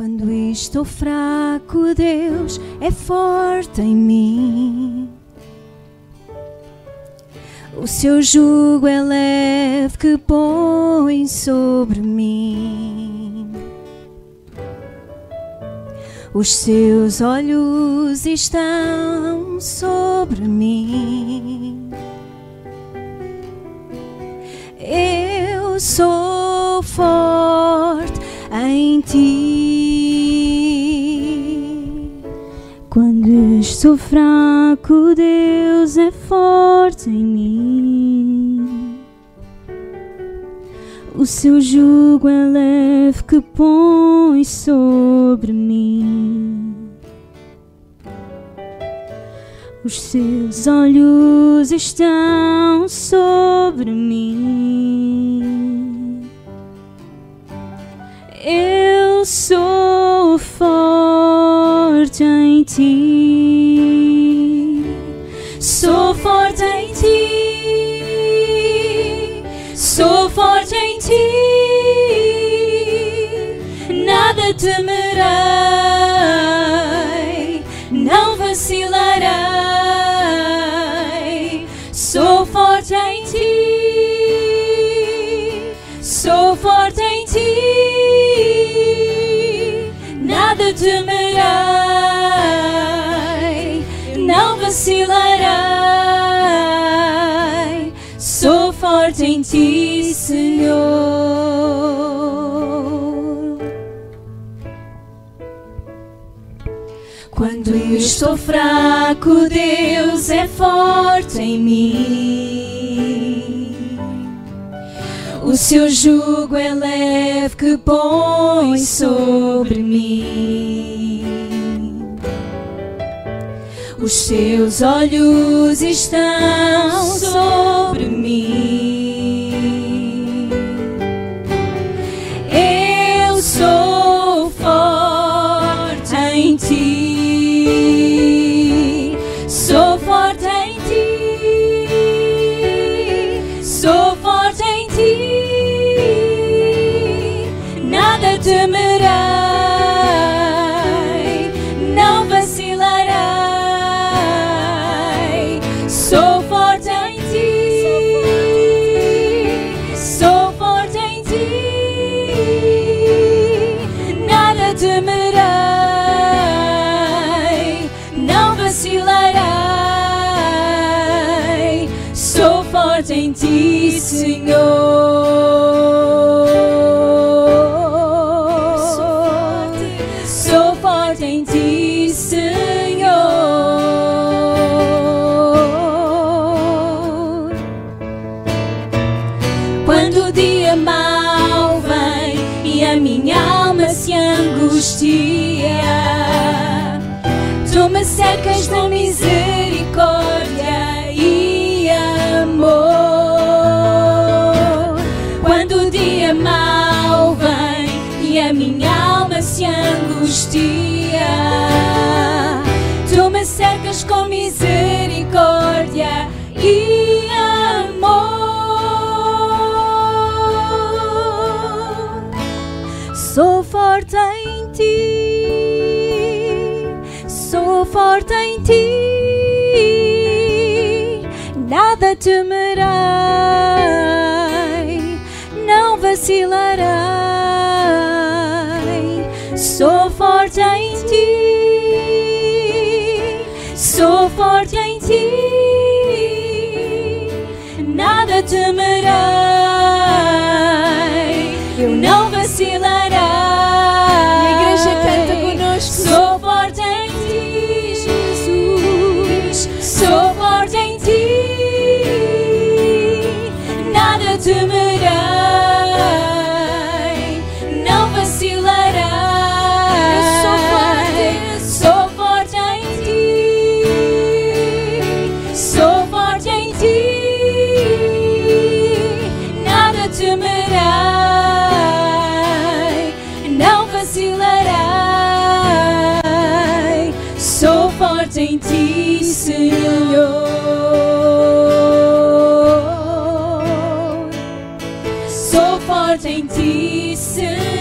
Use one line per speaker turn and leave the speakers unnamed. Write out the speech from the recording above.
Quando estou fraco, Deus é forte em mim. O seu jugo é leve que põe sobre mim. Os seus olhos estão sobre mim. Eu sou forte em ti. Estou fraco, Deus é forte em mim. O seu jugo é leve que põe sobre mim. Os seus olhos estão sobre mim. Eu sou forte em ti. Sou forte em ti. Sou forte em ti. Nada temerei. Não vacilarei. Sou forte em ti. Sou forte em ti. Nada temerei. Forte em ti, Senhor. Quando estou fraco, Deus é forte em mim. O seu jugo é leve que põe sobre mim. Os seus olhos estão sobre mim. Eu sou forte em ti. Sou forte em ti. Sou forte em ti. Nada temerei. Forte em ti, Senhor. Sou forte em ti, Senhor. Quando o dia mau vem e a minha alma se angustia, tu me cercas de misericórdia misericórdia e amor. Sou forte em ti, sou forte em ti, nada temerei, não vacilarei. Sou forte em ti, sou forte Forte em ti, Senhor. Sou forte em ti, Senhor.